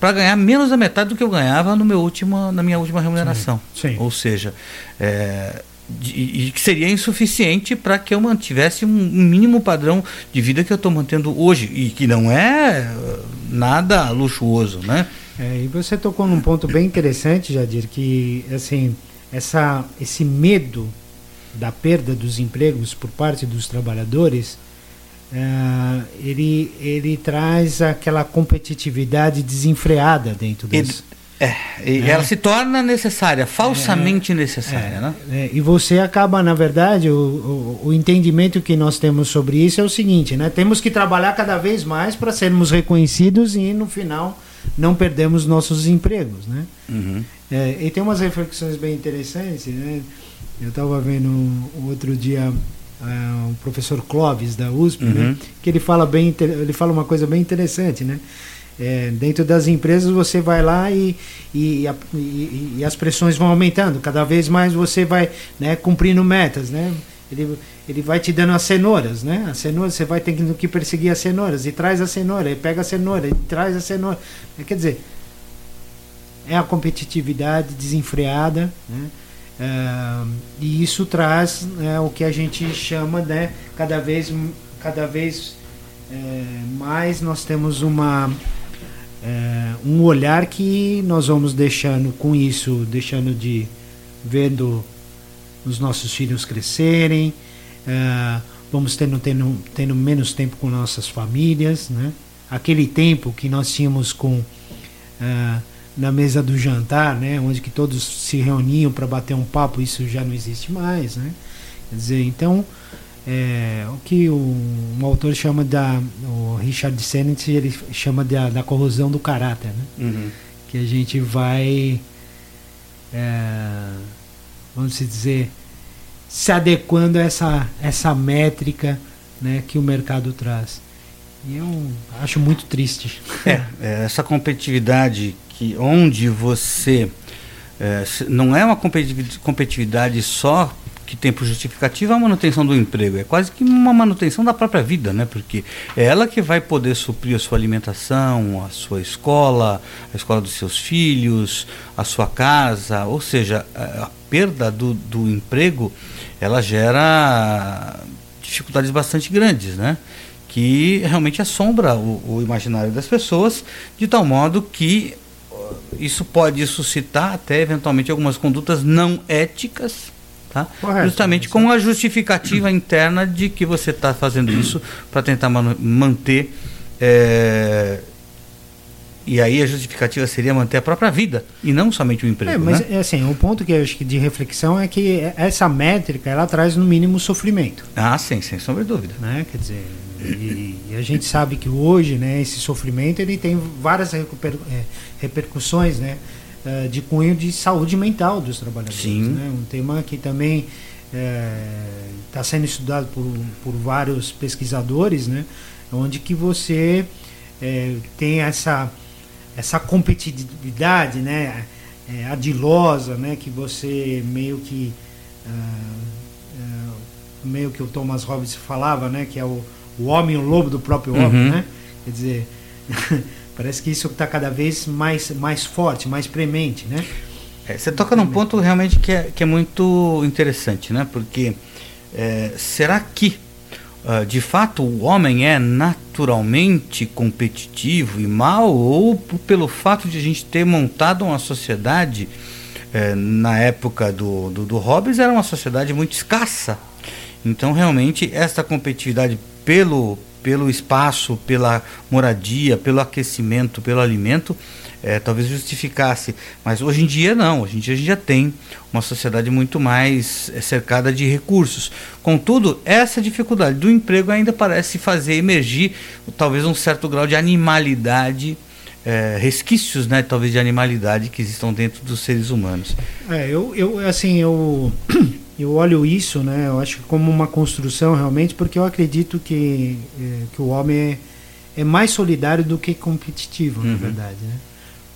para ganhar menos da metade do que eu ganhava no meu último, na minha última remuneração. Sim, sim. Ou seja, é, e que seria insuficiente para que eu mantivesse um, um, mínimo padrão de vida que eu estou mantendo hoje e que não é nada luxuoso, né? É, e você tocou num ponto bem interessante, Jadir, que assim essa, esse medo da perda dos empregos por parte dos trabalhadores, é, ele, ele traz aquela competitividade desenfreada dentro das. É, e é. ela se torna necessária, falsamente é, necessária. É, né? É, e você acaba, na verdade, o, o, o, entendimento que nós temos sobre isso é o seguinte: né? temos que trabalhar cada vez mais para sermos reconhecidos e, no final, não perdemos nossos empregos. Né? Uhum. É, e tem umas reflexões bem interessantes. Né? Eu estava vendo um, outro dia uh, o professor Clóvis da USP, né? uhum. né? que ele fala bem, ele fala uma coisa bem interessante, né? É, dentro das empresas você vai lá e, e, e, e, as pressões vão aumentando, cada vez mais você vai né, cumprindo metas, né? Ele, ele vai te dando as cenouras, né? A cenoura, você vai tendo que perseguir as cenouras, e traz a cenoura, e pega a cenoura, e traz a cenoura. Quer dizer, é a competitividade desenfreada, né? É, e isso traz é, o que a gente chama, né, cada vez, cada vez é, mais nós temos uma é, um olhar que nós vamos deixando com isso, deixando de vendo os nossos filhos crescerem, é, vamos tendo, tendo, tendo menos tempo com nossas famílias, né? Aquele tempo que nós tínhamos com é, na mesa do jantar, né, onde que todos se reuniam para bater um papo, isso já não existe mais, né? Quer dizer, então é, o que o, um autor chama da o Richard Sennett ele chama da, da corrosão do caráter, né? Uhum. Que a gente vai é, vamos dizer se adequando a essa essa métrica, né, que o mercado traz. E eu acho muito triste. É, é essa competitividade que onde você é, não é uma competitividade só que tem por justificativa a manutenção do emprego, é quase que uma manutenção da própria vida, né? Porque é ela que vai poder suprir a sua alimentação, a sua escola, a escola dos seus filhos, a sua casa, ou seja, a, perda do, do emprego, ela gera dificuldades bastante grandes, né? Que realmente assombra o, o imaginário das pessoas, de tal modo que isso pode suscitar até eventualmente algumas condutas não éticas, tá? Correto, justamente com a justificativa interna de que você está fazendo isso para tentar manter. É, e aí a justificativa seria manter a própria vida e não somente o emprego. É, mas né? assim, o ponto que eu acho que de reflexão é que essa métrica ela traz no mínimo sofrimento. Ah, sim, sem sombra de dúvida. Né? Quer dizer, e, e, a gente sabe que hoje, né, esse sofrimento ele tem várias é, repercussões, né, uh, de cunho de saúde mental dos trabalhadores. Sim. Né? Um tema que também está é, sendo estudado por, por vários pesquisadores, né, onde que você é, tem essa essa competitividade, né, é, adilosa, né, que você meio que uh, meio que o Thomas Hobbes falava, né, que é o o homem o lobo do próprio uhum. homem, né? Quer dizer, [LAUGHS] parece que isso está cada vez mais, mais forte, mais premente, né? É, você toca num ponto realmente que é, que é muito interessante, né? Porque é, será que uh, de fato o homem é naturalmente competitivo e mal ou pelo fato de a gente ter montado uma sociedade é, na época do, do, do Hobbes era uma sociedade muito escassa. Então realmente esta competitividade pelo pelo espaço, pela moradia, pelo aquecimento, pelo alimento, é, talvez justificasse. Mas hoje em dia não, hoje em dia a gente já tem uma sociedade muito mais é, cercada de recursos. Contudo, essa dificuldade do emprego ainda parece fazer emergir talvez um certo grau de animalidade. É, resquícios, né, talvez de animalidade que existam dentro dos seres humanos. É, eu, eu assim, eu [CLEARS THROAT] eu olho isso, né, eu acho como uma construção realmente, porque eu acredito que, é, que o homem é, é mais solidário do que competitivo, uhum. na verdade, né?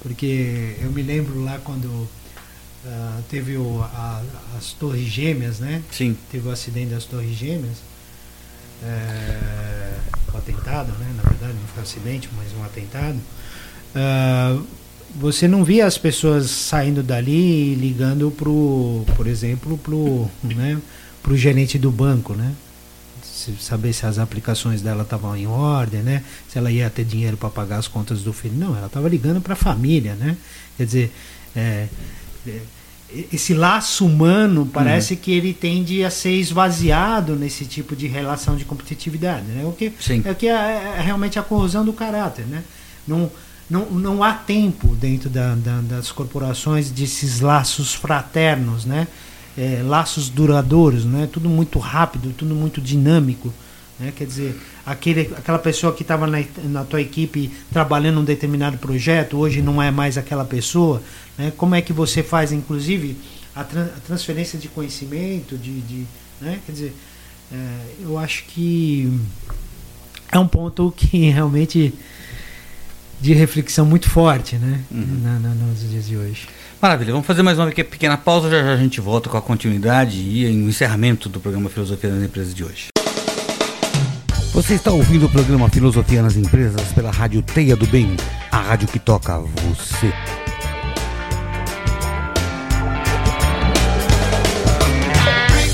Porque eu me lembro lá quando uh, teve o, a, as Torres Gêmeas, né? Sim. Teve o acidente das Torres Gêmeas. É, o atentado, né? Na verdade, não foi um acidente, mas um atentado. Uh, você não via as pessoas saindo dali e ligando pro, por exemplo, pro, né, pro gerente do banco, né? Saber se as aplicações dela estavam em ordem, né? Se ela ia ter dinheiro para pagar as contas do filho. Não, ela estava ligando para a família, né? Quer dizer, é, é, esse laço humano parece uhum. que ele tende a ser esvaziado nesse tipo de relação de competitividade, né? O que Sim. é que é, é realmente a corrosão do caráter, né? Não, não, não há tempo dentro da, da, das corporações desses laços fraternos, né? É, laços duradouros, né? Tudo muito rápido, tudo muito dinâmico. Né? Quer dizer, aquele, aquela pessoa que estava na, na tua equipe trabalhando um determinado projeto, hoje não é mais aquela pessoa. Né? Como é que você faz, inclusive, a, tra a transferência de conhecimento, de, de né? Quer dizer, é, eu acho que é um ponto que realmente de reflexão muito forte, né? Uhum. Na, na, nos dias de hoje. Maravilha, vamos fazer mais uma pequena pausa, já, já a gente volta com a continuidade e o encerramento do programa Filosofia nas Empresas de hoje. Você está ouvindo o programa Filosofia nas Empresas pela Rádio Teia do Bem, a rádio que toca você.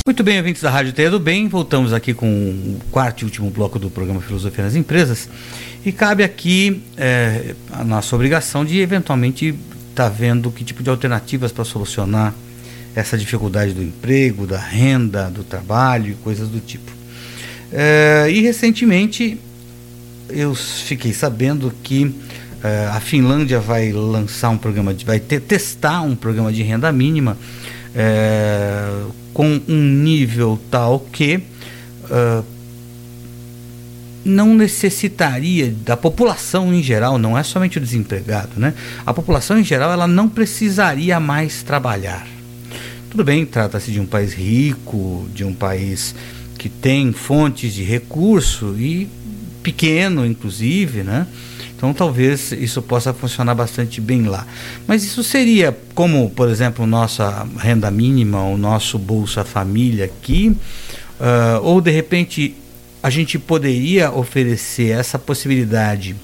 Muito bem, ouvintes da Rádio Teia do Bem, voltamos aqui com o quarto e último bloco do programa Filosofia nas Empresas e cabe aqui é, a nossa obrigação de eventualmente está vendo que tipo de alternativas para solucionar essa dificuldade do emprego, da renda, do trabalho e coisas do tipo. É, e recentemente eu fiquei sabendo que é, a Finlândia vai lançar um programa, de, vai testar um programa de renda mínima é, com um nível tal que é, não necessitaria da população em geral, não é somente o desempregado, né? A população em geral ela não precisaria mais trabalhar. Tudo bem, trata-se de um país rico, de um país que tem fontes de recurso e pequeno, inclusive, né? Então talvez isso possa funcionar bastante bem lá. Mas isso seria como, por exemplo, nossa renda mínima, o nosso Bolsa Família aqui, uh, ou de repente a gente poderia oferecer essa possibilidade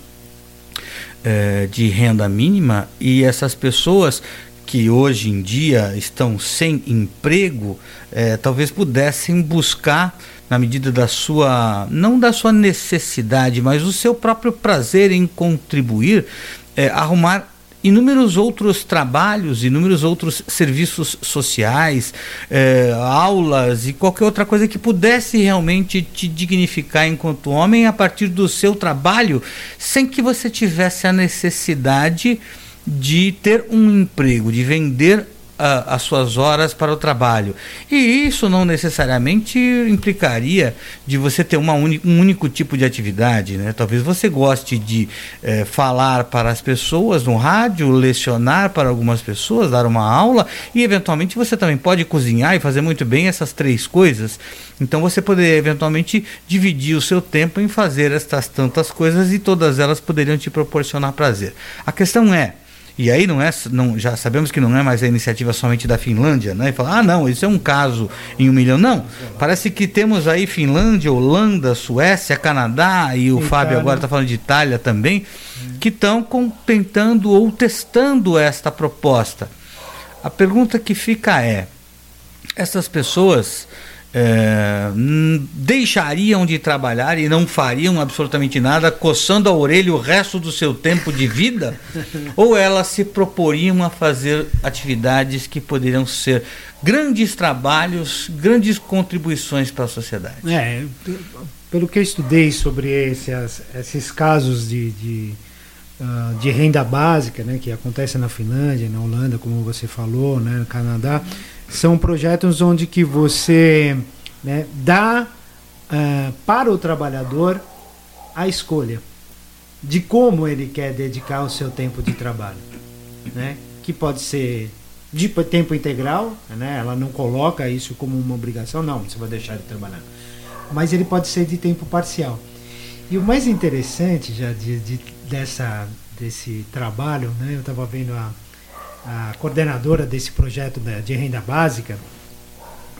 é, de renda mínima e essas pessoas que hoje em dia estão sem emprego, é, talvez pudessem buscar, na medida da sua, não da sua necessidade, mas o seu próprio prazer em contribuir, é, arrumar inúmeros outros trabalhos, inúmeros outros serviços sociais, eh, aulas e qualquer outra coisa que pudesse realmente te dignificar enquanto homem a partir do seu trabalho, sem que você tivesse a necessidade de ter um emprego, de vender as suas horas para o trabalho. E isso não necessariamente implicaria de você ter uma um único tipo de atividade. Né? Talvez você goste de é, falar para as pessoas no rádio, lecionar para algumas pessoas, dar uma aula e eventualmente você também pode cozinhar e fazer muito bem essas três coisas. Então você poderia eventualmente dividir o seu tempo em fazer estas tantas coisas e todas elas poderiam te proporcionar prazer. A questão é e aí não é, não, já sabemos que não é mais a iniciativa somente da Finlândia, né? E falar, ah, não, isso é um caso em um milhão. Não, parece que temos aí Finlândia, Holanda, Suécia, Canadá e o Itália. Fábio agora está falando de Itália também, que estão tentando ou testando esta proposta. A pergunta que fica é: essas pessoas é, deixariam de trabalhar e não fariam absolutamente nada, coçando a orelha o resto do seu tempo de vida? [LAUGHS] ou elas se proporiam a fazer atividades que poderiam ser grandes trabalhos, grandes contribuições para a sociedade? É, pelo que eu estudei sobre esses, esses casos de, de, uh, de renda básica, né, que acontece na Finlândia, na Holanda, como você falou, né, no Canadá, são projetos onde que você né, dá uh, para o trabalhador a escolha de como ele quer dedicar o seu tempo de trabalho, né? Que pode ser de tempo integral, né? Ela não coloca isso como uma obrigação, não, você vai deixar de trabalhar. Mas ele pode ser de tempo parcial. E o mais interessante já de, de dessa desse trabalho, né? Eu estava vendo a a coordenadora desse projeto de renda básica,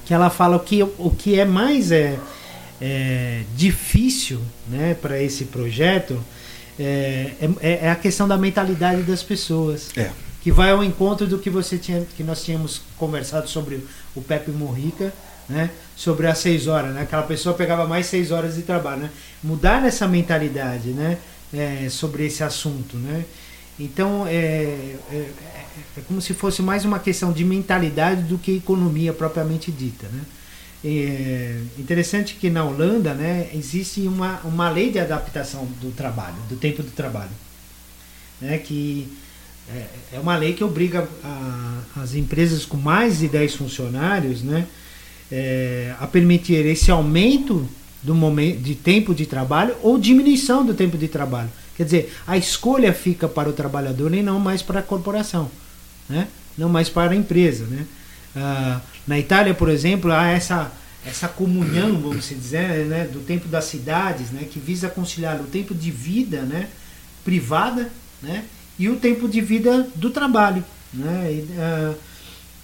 que ela fala o que, o que é mais é, é difícil né, para esse projeto é, é, é, a questão da mentalidade das pessoas. É. Que vai ao encontro do que você tinha, que nós tínhamos conversado sobre o Pepe Morrica, né? Sobre as seis horas, né? Aquela pessoa pegava mais seis horas de trabalho, né? Mudar essa mentalidade, né? É, sobre esse assunto, né? Então, é, é, é, como se fosse mais uma questão de mentalidade do que economia propriamente dita. Né? É interessante que na Holanda né, existe uma, uma lei de adaptação do trabalho, do tempo do trabalho. Né, que é, é uma lei que obriga a, as empresas com mais de 10 funcionários né, é, a permitir esse aumento do momento, de tempo de trabalho ou diminuição do tempo de trabalho Quer dizer, a escolha fica para o trabalhador e não mais para a corporação, né? não mais para a empresa. Né? Ah, na Itália, por exemplo, há essa, essa comunhão, vamos dizer, né, do tempo das cidades, né, que visa conciliar o tempo de vida né, privada né, e o tempo de vida do trabalho. Né? E, ah,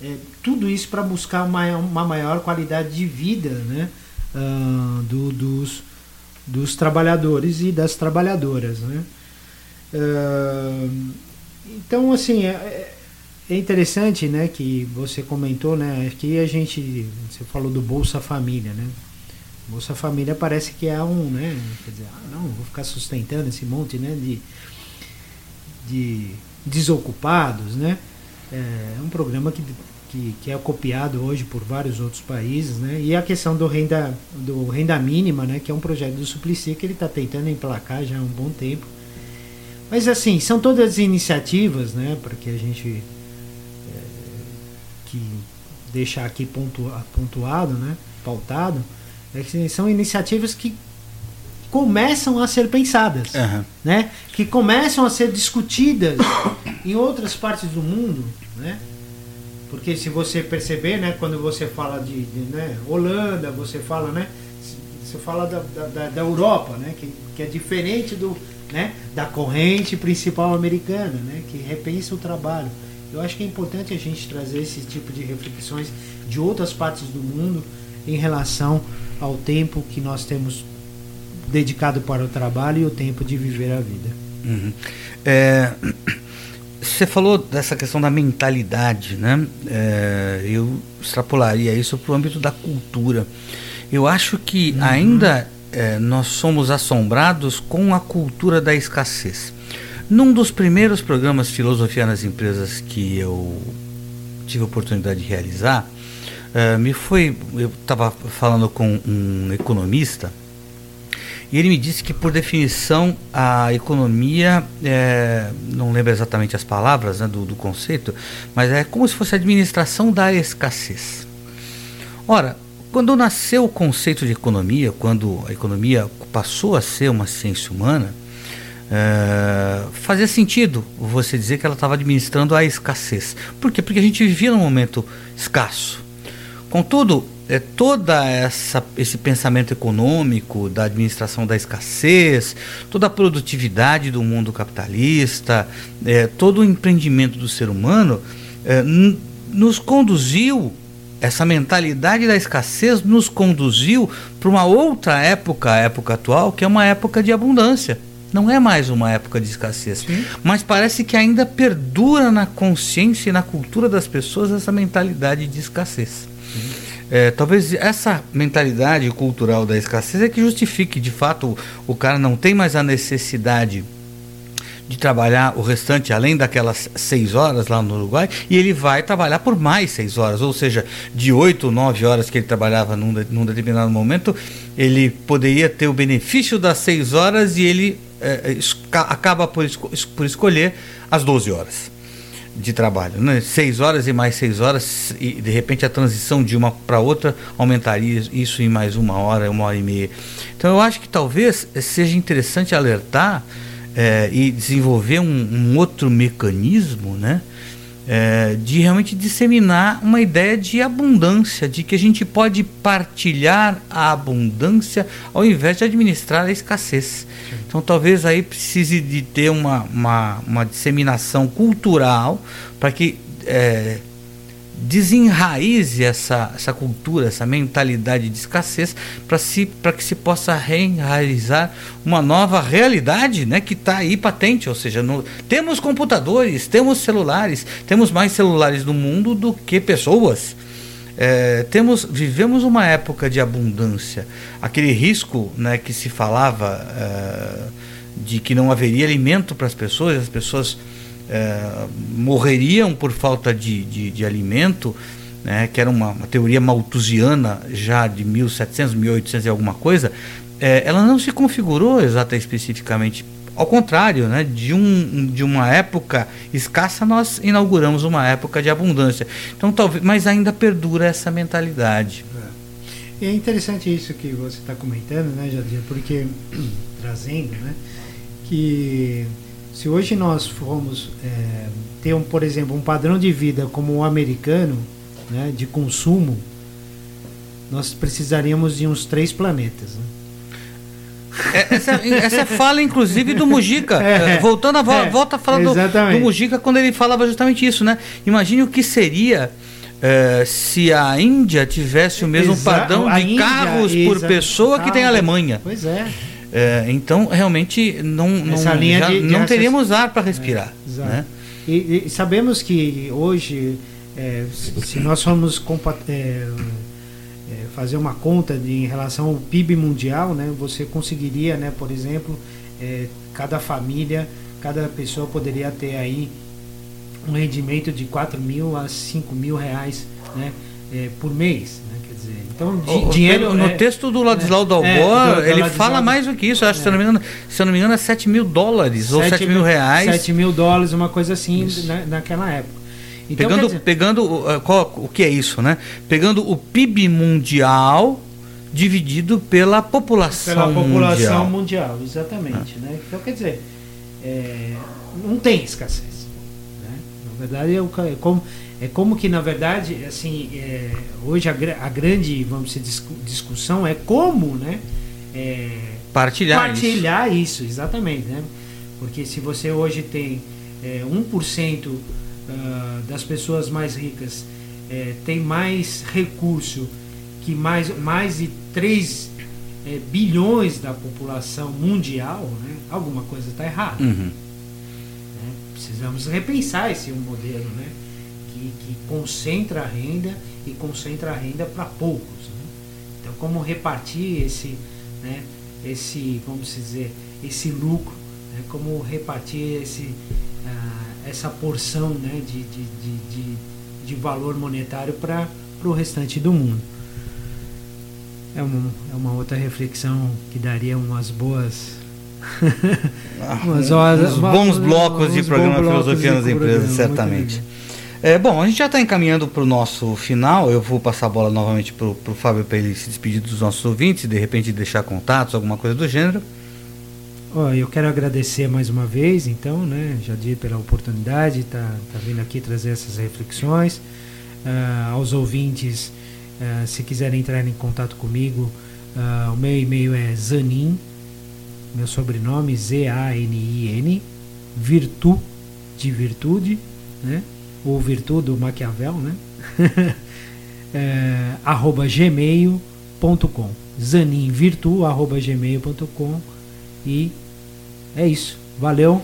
é, tudo isso para buscar uma, uma maior qualidade de vida né, ah, do, dos, dos trabalhadores e das trabalhadoras. Né? Então, assim, é, é, interessante né, que você comentou, né, que a gente, você falou do Bolsa Família, né? Bolsa Família parece que é um, né, quer dizer, ah, não, vou ficar sustentando esse monte, né, de, de desocupados, né? É um programa que que, que, é copiado hoje por vários outros países, né? E a questão do renda, do renda mínima, né? Que é um projeto do Suplicy que ele está tentando emplacar já há um bom tempo. Mas assim, são todas iniciativas, né? Para que a gente é, que deixar aqui pontuado, né? Pautado, é que são iniciativas que começam a ser pensadas, uhum. né? Que começam a ser discutidas [COUGHS] em outras partes do mundo, né? Porque se você perceber, né, quando você fala de, de né, Holanda, você fala, né, você fala da, da, da Europa, né, que, que é diferente do, né, da corrente principal americana, né, que repensa o trabalho. Eu acho que é importante a gente trazer esse tipo de reflexões de outras partes do mundo em relação ao tempo que nós temos dedicado para o trabalho e o tempo de viver a vida. Uhum. É, você falou dessa questão da mentalidade, né? É, eu extrapolaria isso para o âmbito da cultura. Eu acho que uhum. ainda é, nós somos assombrados com a cultura da escassez. Num dos primeiros programas Filosofia nas Empresas que eu tive a oportunidade de realizar, é, me foi. Eu estava falando com um economista e ele me disse que, por definição, a economia, é, não lembro exatamente as palavras né, do, do conceito, mas é como se fosse a administração da escassez. Ora, quando nasceu o conceito de economia, quando a economia passou a ser uma ciência humana, é, fazia sentido você dizer que ela estava administrando a escassez. Por quê? Porque a gente vivia num momento escasso. Contudo, é, toda essa esse pensamento econômico da administração da escassez, toda a produtividade do mundo capitalista, é, todo o empreendimento do ser humano é, nos conduziu essa mentalidade da escassez nos conduziu para uma outra época, a época atual, que é uma época de abundância. Não é mais uma época de escassez. Sim. Mas parece que ainda perdura na consciência e na cultura das pessoas essa mentalidade de escassez. Sim. É, talvez essa mentalidade cultural da escassez é que justifique, de fato, o, cara não tem mais a necessidade de trabalhar o restante além daquelas seis horas lá no Uruguai e ele vai trabalhar por mais seis horas, ou seja, de oito, nove horas que ele trabalhava num, num determinado momento, ele poderia ter o benefício das seis horas e ele é, acaba por, esco por escolher as 12 horas de trabalho. Né? Seis horas e mais seis horas, e de repente a transição de uma para outra aumentaria isso em mais uma hora, uma hora e meia. Então eu acho que talvez seja interessante alertar é, e desenvolver um, um, outro mecanismo, né? É, de realmente disseminar uma ideia de abundância, de que a gente pode partilhar a abundância ao invés de administrar a escassez. Então talvez aí precise de ter uma, uma, uma disseminação cultural para que é, desenraize essa, essa cultura, essa mentalidade de escassez, para si, que se possa reenraizar uma nova realidade né, que está aí patente. Ou seja, no, temos computadores, temos celulares, temos mais celulares no mundo do que pessoas. É, temos, vivemos uma época de abundância. Aquele risco né, que se falava é, de que não haveria alimento para as pessoas, as pessoas é, morreriam por falta de, de, de alimento, né, que era uma, uma, teoria malthusiana já de 1700, 1800 e alguma coisa, é, ela não se configurou exata especificamente. Ao contrário, né, de, um, de uma época escassa, nós inauguramos uma época de abundância. Então, talvez, mas ainda perdura essa mentalidade. É, é interessante isso que você está comentando, né, Jadir? Porque [CLEARS THROAT] trazendo, né, que se hoje nós formos é, ter, um, por exemplo, um padrão de vida como o americano, né, de consumo, nós precisaríamos de uns três planetas. Né? É, essa, essa fala, inclusive, do Mujica. [LAUGHS] É, Voltando a vo é, volta a falar do, do, Mujica quando ele falava justamente isso, né? Imagine o que seria é, se a Índia tivesse o mesmo Exa padrão de Índia, carros por pessoa que tem a Alemanha. Pois é. É, então, realmente, não, não, já, de, de não teríamos ar para respirar. É, né? e, e, sabemos que hoje, é, se nós formos é, é, fazer uma conta de, em relação ao PIB mundial, né, você conseguiria, né, por exemplo, é, cada família, cada pessoa poderia ter aí um rendimento de 4 mil a 5 mil reais né, por mês. Então, di, o, dinheiro. No é, texto do Ladislau é, Dalbor, é, ele fala mais do que isso. Acho, é. se, eu não me engano, se eu não me engano, é 7 mil dólares 7 ou 7 mil, mil reais. 7 mil dólares, uma coisa assim, na, naquela época. Então, pegando dizer, pegando uh, qual, o que é isso, né? Pegando o PIB mundial dividido pela população mundial. Pela população mundial, mundial exatamente. Ah. Né? Então, quer dizer, é, não tem escassez. Né? Na verdade, é, como, é como que, na verdade, assim, é, hoje a, a, grande, vamos dizer, discussão é como, né? É, partilhar, partilhar isso. isso. exatamente, né? Porque se você hoje tem é, 1% uh, ah, das pessoas mais ricas é, tem mais recurso que mais, mais de 3 é, bilhões da população mundial, né? alguma coisa está errada. Uhum. Né? Precisamos repensar esse modelo, né? Que, que concentra a renda e concentra a renda para poucos. Né? Então, como repartir esse, né, esse, vamos dizer, esse lucro, né? como repartir esse, uh, essa porção né, de, de, de, de, valor monetário para o restante do mundo. É uma, é uma outra reflexão que daria umas boas [LAUGHS] ah, umas horas, uns bons blocos de programa Filosofia nas Empresas, certamente. É, bom, a gente já está encaminhando para o nosso final. Eu vou passar a bola novamente para o Fábio para ele se despedir dos nossos ouvintes, de repente deixar contatos, alguma coisa do gênero. Oh, eu quero agradecer mais uma vez, então, né, Jadir, pela oportunidade de tá, tá vindo aqui trazer essas reflexões. Uh, aos ouvintes, uh, se quiserem entrar em contato comigo, uh, o meu e-mail é zanin, meu sobrenome Z-A-N-I-N, virtu de virtude, né? Ou virtude do Maquiavel, né? [LAUGHS] é, arroba gmail.com zaninvirtu arroba gmail.com e é isso. Valeu.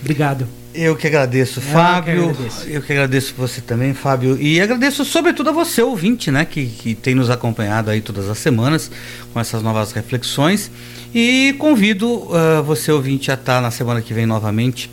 Obrigado. Eu que agradeço, Fábio. Eu que agradeço. eu que agradeço você também, Fábio. E agradeço sobretudo a você, ouvinte, né? Que, que tem nos acompanhado aí todas as semanas com essas novas reflexões. E convido uh, você, ouvinte, a estar na semana que vem novamente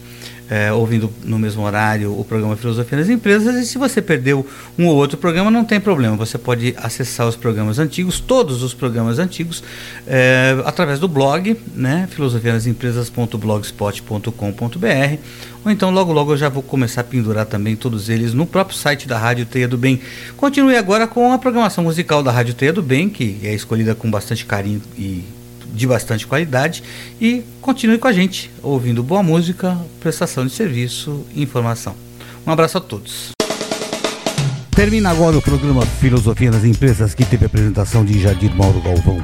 é, ouvindo no mesmo horário o programa Filosofia das Empresas. E se você perdeu um ou outro programa, não tem problema. Você pode acessar os programas antigos, todos os programas antigos, é, através do blog, né? filosofiadesempresas.blogspot.com.br. Ou então, logo, logo eu já vou começar a pendurar também todos eles no próprio site da Rádio Teia do Bem. Continue agora com a programação musical da Rádio Teia do Bem, que é escolhida com bastante carinho e de bastante qualidade e continue com a gente, ouvindo boa música, prestação de serviço e informação. Um abraço a todos. Termina agora o programa Filosofia das Empresas, que teve a apresentação de Jadir Mauro Galvão.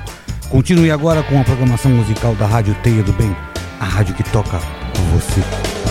Continue agora com a programação musical da Rádio Teia do Bem, a rádio que toca você.